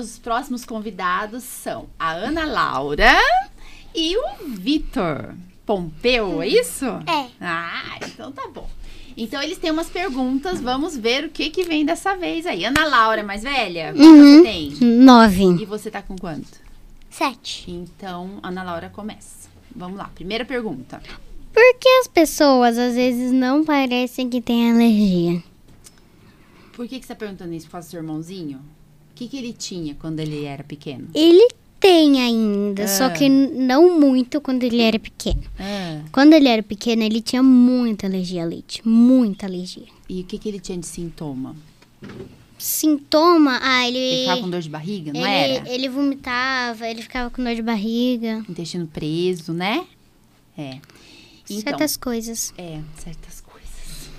Os próximos convidados são a Ana Laura e o Vitor Pompeu, é isso? É. Ah, então tá bom. Então eles têm umas perguntas, vamos ver o que que vem dessa vez aí. Ana Laura é mais velha? Quanto Uhum. você tem? Nove. E você tá com quanto? Sete. Então, Ana Laura começa. Vamos lá, primeira pergunta. Por que as pessoas às vezes não parecem que têm alergia? Por que, que você tá perguntando isso por causa do seu irmãozinho? O que, que ele tinha quando ele era pequeno? Ele tem ainda, só Ah. que não muito quando ele era pequeno. Ah, Quando ele era pequeno, ele tinha muita alergia a leite. Muita alergia. e o que, que ele tinha de sintoma? Sintoma, ah, ele. Ele ficava com dor de barriga, não ele, era? ele vomitava, ele ficava com dor de barriga. Intestino preso, né? É. Então, certas coisas. É, certas coisas.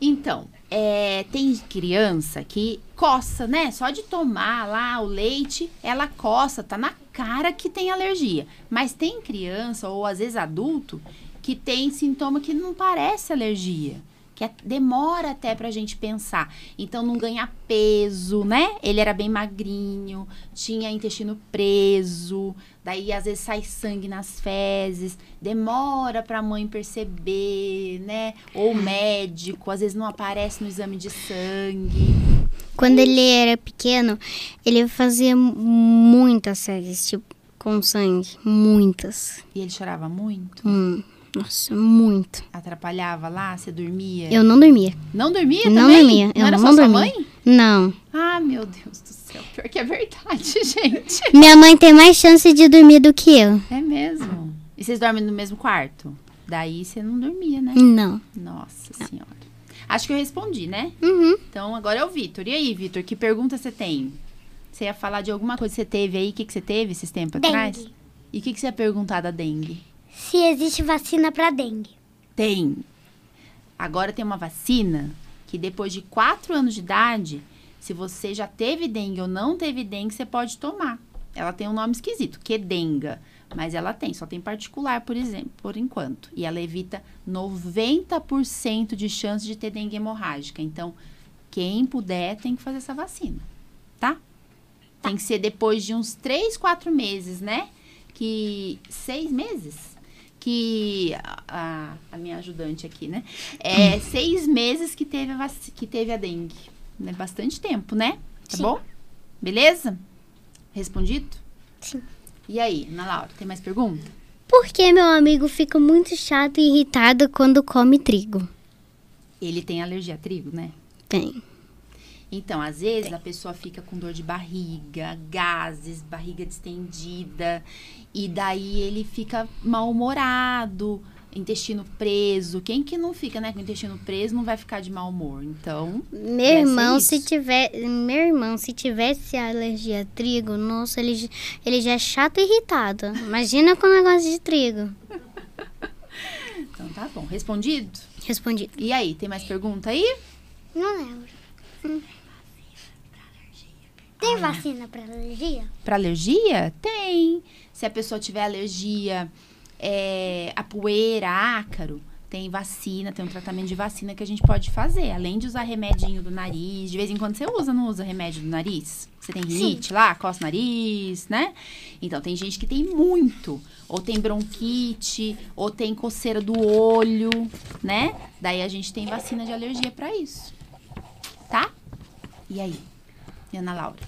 Então, é, tem criança que coça, né? Só de tomar lá o leite, ela coça, tá na cara que tem alergia. Mas tem criança, ou às vezes adulto, que tem sintoma que não parece alergia. Que é- demora até pra gente pensar. Então, não ganha peso, né? Ele era bem magrinho, tinha intestino preso, daí às vezes sai sangue nas fezes, demora pra mãe perceber, né? Ou médico, às vezes não aparece no exame de sangue. Quando ele era pequeno, ele fazia muitas séries, tipo, com sangue. Muitas. E ele chorava muito, Hum, nossa, muito. atrapalhava lá, você dormia. Eu não dormia. Não dormia não também? dormia. Não eu era não só sua dormia. mãe? Não. Ah, meu Deus do céu. Pior que é verdade, gente. Minha mãe tem mais chance de dormir do que eu. É mesmo. E vocês dormem no mesmo quarto? Daí você não dormia, né? Não. Nossa senhora. Acho que eu respondi, né? Uhum. Então agora é o Vitor. E aí, Vitor, que pergunta você tem? Você ia falar de alguma coisa que você teve aí? O que, que você teve esses tempos Dengue. atrás? E o que, que você ia perguntar da dengue? Se existe vacina pra dengue. Tem. Agora tem uma vacina que depois de quatro anos de idade, se você já teve dengue ou não teve dengue, você pode tomar. Ela tem um nome esquisito, Quedenga. Mas ela tem, só tem particular, por exemplo, por enquanto. E ela evita 90% de chance de ter dengue hemorrágica. Então, quem puder tem que fazer essa vacina, tá? Tem que ser depois de uns 3, 4 meses, né? Que. Seis meses? Que a, a- minha ajudante aqui, né? É seis meses que teve a, que teve a dengue. É bastante tempo, né? Tá Sim. bom? Beleza? Respondido? Sim. E aí, Ana Laura, tem mais pergunta? Por que meu amigo fica muito chato e irritado quando come trigo? Ele tem alergia a trigo, né? Tem. Então, às vezes a pessoa fica com dor de barriga, gases, barriga distendida, e daí ele fica mal-humorado, intestino preso. Quem que não fica, né, com intestino preso não vai ficar de mau humor. Então, Meu irmão, se tiver, meu irmão, se tivesse alergia a trigo, nossa, ele, ele já é chato e irritado. Imagina com negócio de trigo. então tá bom. Respondido? Respondi. E aí, tem mais pergunta aí? Não lembro. Tem vacina pra alergia? Para alergia? Tem. Se a pessoa tiver alergia é, a poeira, ácaro, tem vacina, tem um tratamento de vacina que a gente pode fazer. Além de usar remedinho do nariz. De vez em quando você usa, não usa remédio do nariz? Você tem rinite lá, coça o nariz, né? Então, tem gente que tem muito. Ou tem bronquite, ou tem coceira do olho, né? Daí a gente tem vacina de alergia para isso. Tá? E aí? E Ana Laura?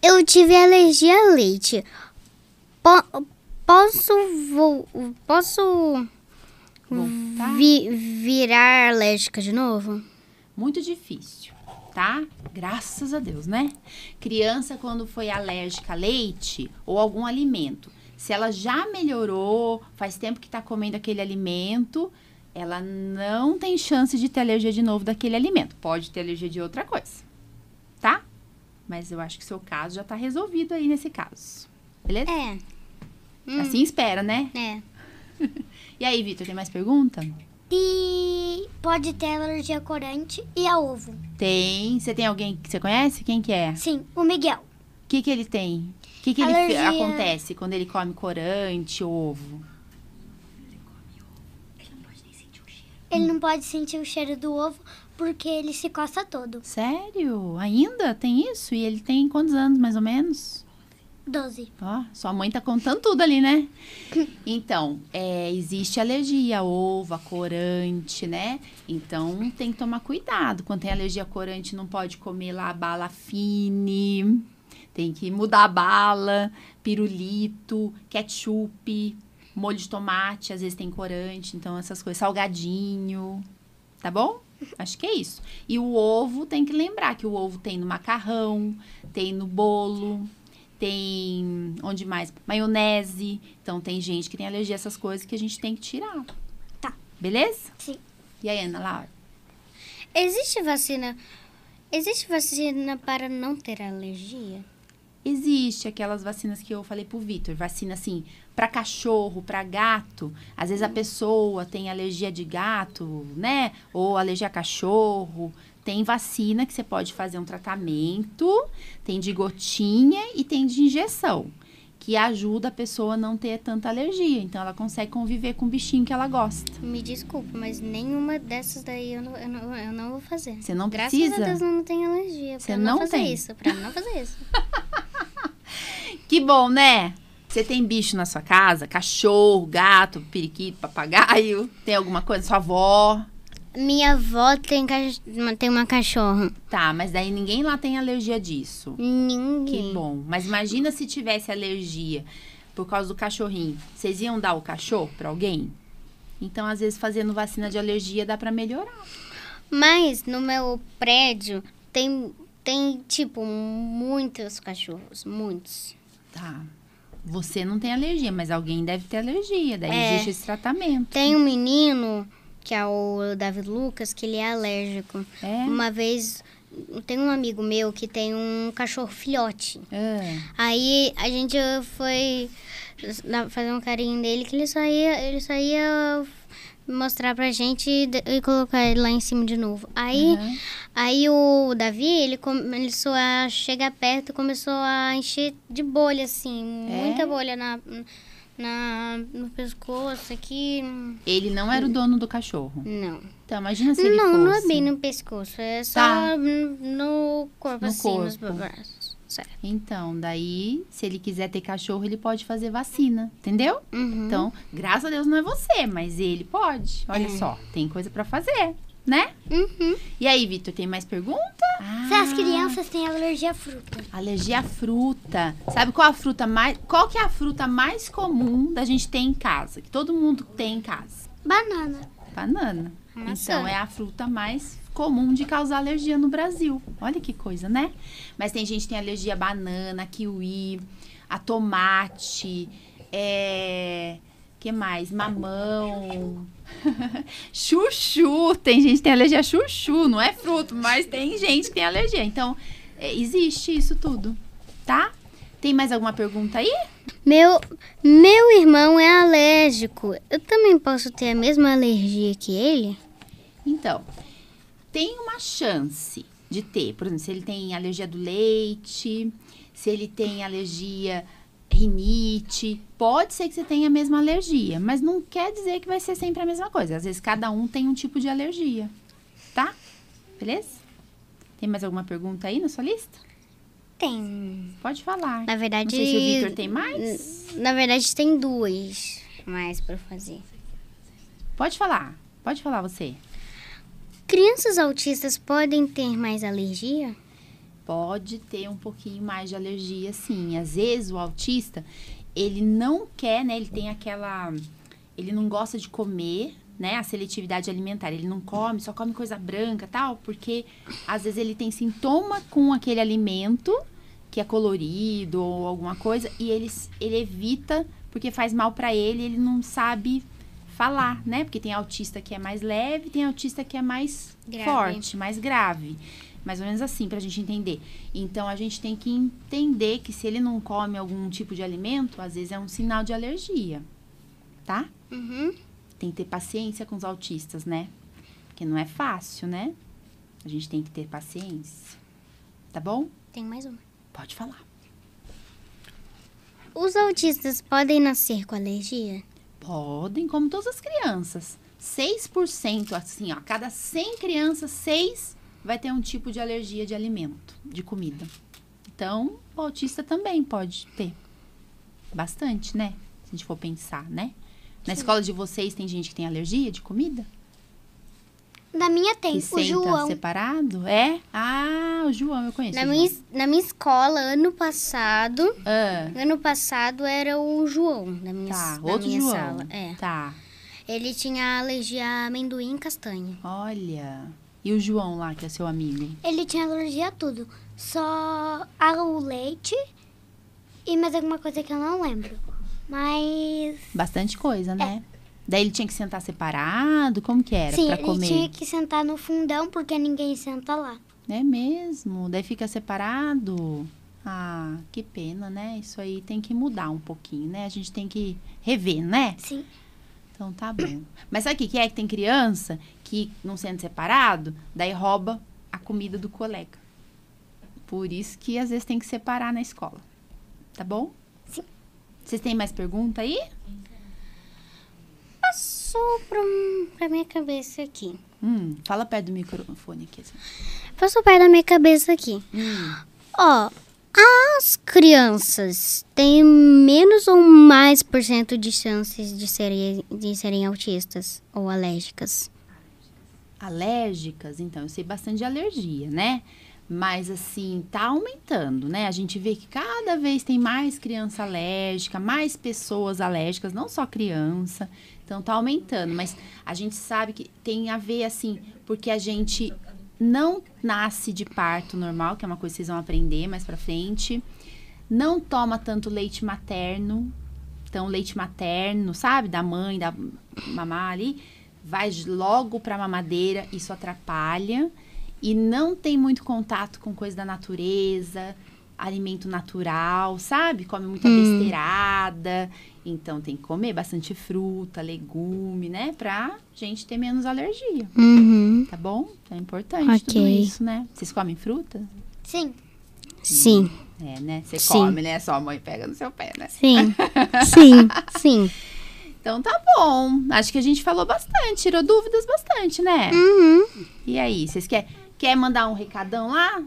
Eu tive alergia a leite. Po- posso vo- posso Voltar? vi- virar alérgica de novo? Muito difícil, tá? Graças a Deus, né? Criança, quando foi alérgica a leite ou algum alimento, se ela já melhorou, faz tempo que tá comendo aquele alimento, ela não tem chance de ter alergia de novo daquele alimento. Pode ter alergia de outra coisa, tá? Mas eu acho que seu caso já tá resolvido aí nesse caso. Beleza? É. Hum. Assim espera, né? É. E aí, Vitor, tem mais pergunta? E pode ter alergia a corante e a ovo. Tem. Você tem alguém que você conhece? Quem que é? Sim, o Miguel. O que que ele tem? O que que ele Alergia. acontece quando ele come corante, ovo? Ele não pode sentir o cheiro do ovo porque ele se coça todo. Sério? Ainda tem isso? E ele tem quantos anos, mais ou menos? 12. Ó, sua mãe tá contando tudo ali, né? Então, é, existe alergia a ovo, a corante, né? Então, tem que tomar cuidado. Quando tem alergia a corante, não pode comer lá bala fine. Tem que mudar a bala, pirulito, ketchup, molho de tomate, às vezes tem corante. Então, essas coisas. Salgadinho, tá bom? Acho que é isso. E o ovo, tem que lembrar que o ovo tem no macarrão, tem no bolo, tem onde mais? Maionese. Então tem gente que tem alergia a essas coisas que a gente tem que tirar. Tá. Beleza? Sim. E aí, Ana Laura? Existe vacina. Existe vacina para não ter alergia? Existe aquelas vacinas que eu falei pro Vitor, vacina assim, para cachorro, para gato. Às vezes a pessoa tem alergia de gato, né? Ou alergia a cachorro. Tem vacina que você pode fazer um tratamento, tem de gotinha e tem de injeção, que ajuda a pessoa a não ter tanta alergia. Então ela consegue conviver com o bichinho que ela gosta. Me desculpa, mas nenhuma dessas daí eu não, eu não, eu não vou fazer. Você não Graças precisa? a Deus eu não tenho alergia. Você pra não, não fazer tem? isso. Pra não fazer isso. Que bom, né? Você tem bicho na sua casa? Cachorro, gato, periquito, papagaio? Tem alguma coisa? Sua avó? Minha avó tem, tem uma cachorra. Tá, mas daí ninguém lá tem alergia disso. Ninguém. Que bom. Mas imagina se tivesse alergia por causa do cachorrinho. Vocês iam dar o cachorro pra alguém? Então, às vezes, fazendo vacina de alergia dá pra melhorar. Mas no meu prédio tem, tem tipo, muitos cachorros. Muitos. Tá. Você não tem alergia, mas alguém deve ter alergia. Daí É. existe esse tratamento. Tem um menino, que é o David Lucas, que ele é alérgico. É? Uma vez, tem um amigo meu que tem um cachorro filhote. É. Aí a gente foi fazer um carinho nele que ele só ia, ele só ia mostrar pra gente e e colocar ele lá em cima de novo. Aí, Aham. aí o Davi, ele começou a chegar perto e começou a encher de bolha, assim, É? muita bolha na, na, no pescoço aqui. Ele não era o dono do cachorro. Não. Então, imagina se ele Não, fosse. não é bem no pescoço, é só Tá. no corpo, No assim, nos corpo. braços. Certo. Então, daí, se ele quiser ter cachorro, ele pode fazer vacina, entendeu? Uhum. Então, graças a Deus não é você, mas ele pode. Olha É. só, tem coisa pra fazer, né? Uhum. E aí, Vitor, tem mais pergunta? Se as Ah, crianças têm alergia à fruta. Alergia à fruta. Sabe qual a fruta mais. Qual que é a fruta mais comum da gente ter em casa? Que todo mundo tem em casa? Banana. Banana. Maçã. Então, é a fruta mais comum de causar alergia no Brasil. Olha que coisa, né? Mas tem gente que tem alergia a banana, a kiwi, a tomate, é... que mais? Mamão. chuchu. Tem gente que tem alergia a chuchu. Não é fruto, mas tem gente que tem alergia. Então, é, existe isso tudo, tá? Tem mais alguma pergunta aí? Meu, meu irmão é alérgico. Eu também posso ter a mesma alergia que ele? Então, tem uma chance de ter, por exemplo, se ele tem alergia do leite, se ele tem alergia rinite, pode ser que você tenha a mesma alergia, mas não quer dizer que vai ser sempre a mesma coisa. Às vezes cada um tem um tipo de alergia, tá? Beleza? Tem mais alguma pergunta aí na sua lista? Tem. Pode falar. Na verdade. Não sei se o Victor tem mais. Na verdade, tem duas mais pra fazer. Pode falar. Pode falar você. Crianças autistas podem ter mais alergia? Pode ter um pouquinho mais de alergia, sim. Às vezes o autista, ele não quer, né? Ele tem aquela. Ele não gosta de comer, né? A seletividade alimentar. Ele não come, só come coisa branca tal, porque às vezes ele tem sintoma com aquele alimento que é colorido ou alguma coisa e ele, ele evita porque faz mal pra ele, ele não sabe falar, né? Porque tem autista que é mais leve, tem autista que é mais Grave. forte, mais grave. Mais ou menos assim, pra gente entender. Então, a gente tem que entender que se ele não come algum tipo de alimento, às vezes é um sinal de alergia. Tá? Uhum. tem que ter paciência com os autistas, né? Porque não é fácil, né? A gente tem que ter paciência. Tá bom? Tem mais uma. Pode falar. Os autistas podem nascer com alergia? Podem, como todas as crianças. 6%, assim, ó, a cada 100 crianças, 6 vai ter um tipo de alergia de alimento, de comida. Então, o autista também pode ter. Bastante, né? Se a gente for pensar, né? Na escola de vocês tem gente que tem alergia de comida? Na minha tem. que O senta João. separado? É? Ah, o João, eu conheço. Na minha, na minha escola, ano passado, Ah, ano passado era o João da minha, tá, outro minha João. sala. É. Tá, Ele tinha alergia a amendoim e castanha. olha. E o João lá, que é seu amigo? Ele tinha alergia a tudo. Só ao leite e mais alguma coisa que eu não lembro. Mas. Bastante coisa, né? Daí ele tinha que sentar separado? Como que era sim, pra ele comer? tinha que sentar no fundão porque ninguém senta lá. É mesmo? Daí fica separado? Ah, que pena, né? Isso aí tem que mudar um pouquinho, né? A gente tem que rever, né? Sim. Então tá bom. Mas sabe o que é? Que tem criança que não sendo separado, daí rouba a comida do colega. Por isso que às vezes tem que separar na escola. Tá bom? Sim. Vocês têm mais pergunta aí? Passou pra, pra minha cabeça aqui. Hum, fala perto do microfone aqui. assim. Passou perto da minha cabeça aqui. Hum, Ó, as crianças têm menos ou mais por cento de chances de serem, de serem autistas ou alérgicas? Alérgicas, então, eu sei bastante de alergia, né? Mas assim, tá aumentando, né? A gente vê que cada vez tem mais criança alérgica, mais pessoas alérgicas, não só criança. Então tá aumentando, mas a gente sabe que tem a ver assim, porque a gente não nasce de parto normal, que é uma coisa que vocês vão aprender mais pra frente. Não toma tanto leite materno. Então, leite materno, sabe? Da mãe, da mamá ali, vai logo pra mamadeira, isso atrapalha. E não tem muito contato com coisa da natureza, alimento natural, sabe? Come muita besteirada. Então, tem que comer bastante fruta, legume, né? Pra gente ter menos alergia. Uhum. Tá bom? Então é importante tudo Ok. isso, né? Vocês comem fruta? Sim. Sim, É, né? Você come, né? Sua mãe pega no seu pé, né? sim, sim, sim. Então tá bom. Acho que a gente falou bastante, tirou dúvidas bastante, né? Uhum. E aí, vocês querem quer mandar um recadão lá?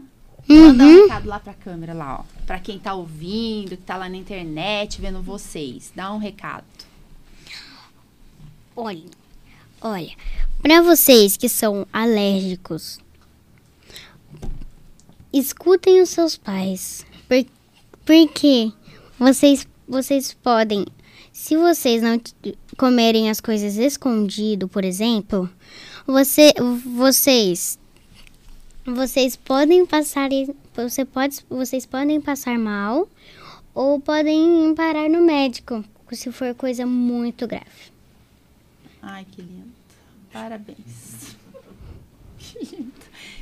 Manda um Uhum. recado lá pra câmera lá, ó. Pra quem tá ouvindo, que tá lá na internet, vendo vocês. Dá um recado. Olha, olha, para vocês que são alérgicos, escutem os seus pais, por, porque vocês, vocês podem, se vocês não comerem as coisas escondido, por exemplo, você, vocês, vocês podem passar, você pode, vocês podem passar mal ou podem parar no médico, se for coisa muito grave. Ai, que lindo. Parabéns. Que lindo.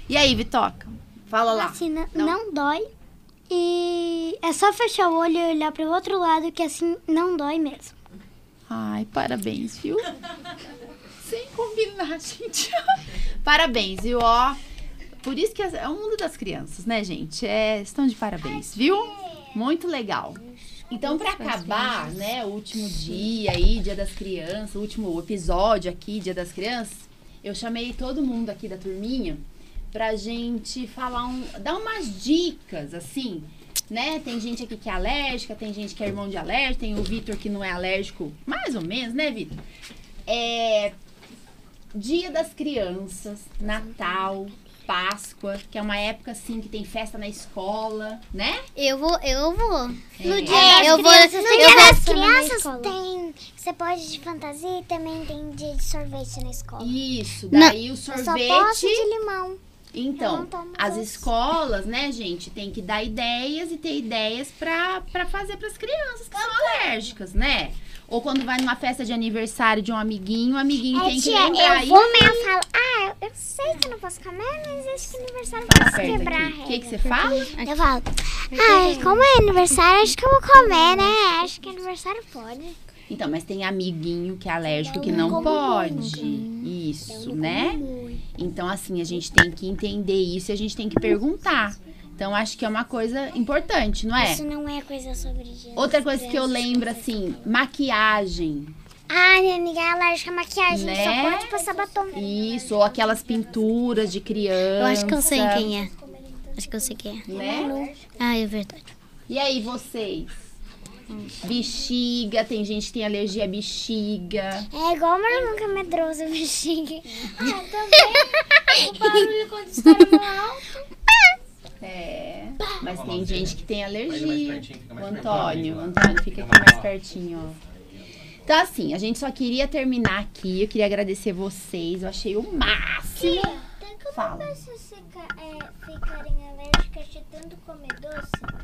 E aí, Vitoca? Fala lá. Vacina Não. não. dói. E é só fechar o olho e olhar para o outro lado que assim não dói mesmo. Ai, parabéns, viu? Sem combinar, gente. parabéns, viu? Ó, por isso que é o mundo das crianças, né, gente? É, estão de parabéns, viu? Muito legal. Então, pra acabar, né, o último dia aí, Dia das Crianças, o último episódio aqui, Dia das Crianças, eu chamei todo mundo aqui da turminha pra gente falar um, dar umas dicas, assim, né? Tem gente aqui que é alérgica, tem gente que é irmão de alérgico, tem o Vitor que não é alérgico, mais ou menos, né, Vitor? É Dia das Crianças, Natal, Páscoa, que é uma época assim que tem festa na escola, né? Eu vou, eu vou. No dia É, das eu crianças, vou- dia das As crianças tem. Você pode de fantasia e também tem dia de sorvete na escola. Isso, daí o Eu só sorvete. posso de limão. Eu Então, tomo as escolas, né, gente, tem que dar ideias e ter ideias pra, pra fazer pras crianças que são alérgicas, né? Ou quando vai numa festa de aniversário de um amiguinho, o amiguinho É, tem que tia, lembrar eu aí. vou mesmo e falo, ah, eu sei que eu não posso comer, mas acho que aniversário eu Fala posso perto quebrar a. O que, que você fala? Eu falo, ah, como é aniversário, acho que eu vou comer, né? Acho que aniversário pode. Então, mas tem amiguinho que é alérgico que não pode. Isso, né? Então, assim, a gente tem que entender isso e a gente tem que perguntar. Então, acho que é uma coisa importante, não é? Isso não é coisa sobre gênero. Outra coisa que eu lembro, assim, maquiagem. Ah, minha amiga é alérgica à maquiagem. Né? Só pode passar batom. Isso, ou aquelas pinturas de criança. Eu acho que eu sei quem é. Acho que eu sei quem é. Né? Ah, é verdade. E aí, vocês? Bexiga, tem gente que tem alergia à bexiga. É igual uma que é medrosa, bexiga. Ah, também. o barulho quando está no alto. É. Mas tem gente que tem alergia. pertinho, fica O mais Antônio, pertinho. o Antônio fica aqui mais pertinho, ó. Então, assim, a gente só queria terminar aqui. Eu queria agradecer vocês. Eu achei o máximo. Tem como Fala. pessoas fica- é, ficarem alérgicas de tanto comer doce?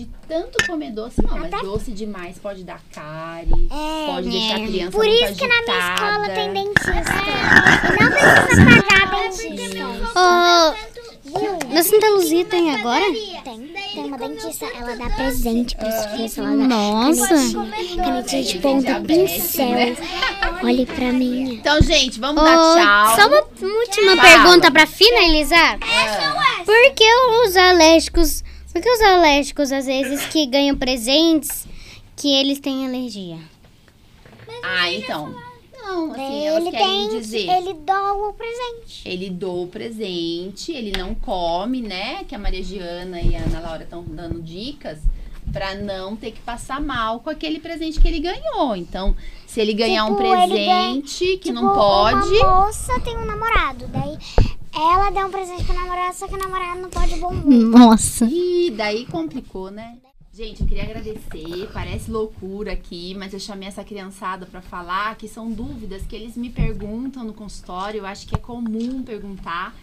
De tanto comer doce, não. Mas doce demais pode dar cárie. pode deixar a criança Por isso que na minha escola agitada. tem dentista. E não precisa pagar dentista. Na Santa Luzia tem agora? Tem, tem uma dentista, ela dá presente pras crianças. Ela dá Nossa. canetinha, canetinha de ponta, pincel. né? Olhe pra mim. Então, gente, vamos Ô, dar tchau. Só uma última pergunta pra finalizar. Por que os alérgicos, por que os alérgicos às vezes que ganham presentes que eles têm alergia? Ah, então. Não, assim, elas Ele querem tem, dizer. ele doa o presente. Ele doa o presente, ele não come, né? Que a Maria Giana e a Ana Laura estão dando dicas pra não ter que passar mal com aquele presente que ele ganhou. Então, se ele ganhar um Tipo, ele presente que não Tipo, pode, Uma moça tem um namorado, daí ela deu um presente pro namorado, só que o namorado não pode bombom. Nossa. Ih, daí complicou, né? Gente, eu queria agradecer. Parece loucura aqui, mas eu chamei essa criançada pra falar que são dúvidas que eles me perguntam no consultório. Eu acho que é comum perguntar.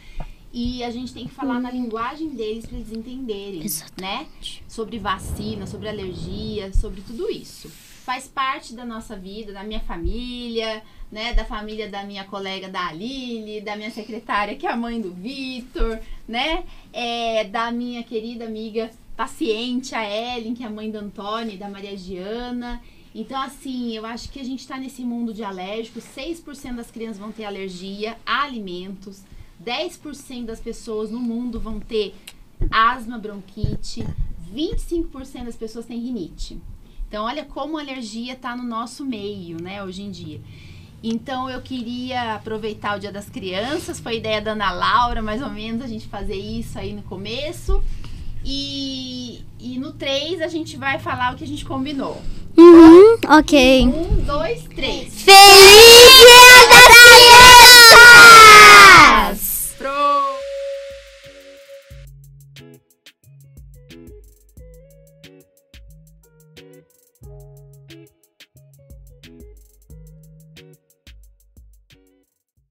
E a gente tem que falar na linguagem deles pra eles entenderem, né? Sobre vacina, sobre alergia, sobre tudo isso. Faz parte da nossa vida, da minha família, né? Da família da minha colega da Aline, da minha secretária, que é a mãe do Vitor, né? É, da minha querida amiga paciente, a Ellen, que é a mãe do Antônio e da Maria Giana. Então, assim, eu acho que a gente tá nesse mundo de alérgicos. 6% das crianças vão ter alergia a alimentos. 10% das pessoas no mundo vão ter asma, bronquite. 25% das pessoas têm rinite. Então, olha como a alergia tá no nosso meio, né, hoje em dia. Então, eu queria aproveitar o Dia das Crianças. Foi ideia da Ana Laura, mais ou menos, a gente fazer isso aí no começo. E, e no 3 a gente vai falar o que a gente combinou. Uhum, ok. Um, dois, três. Feliz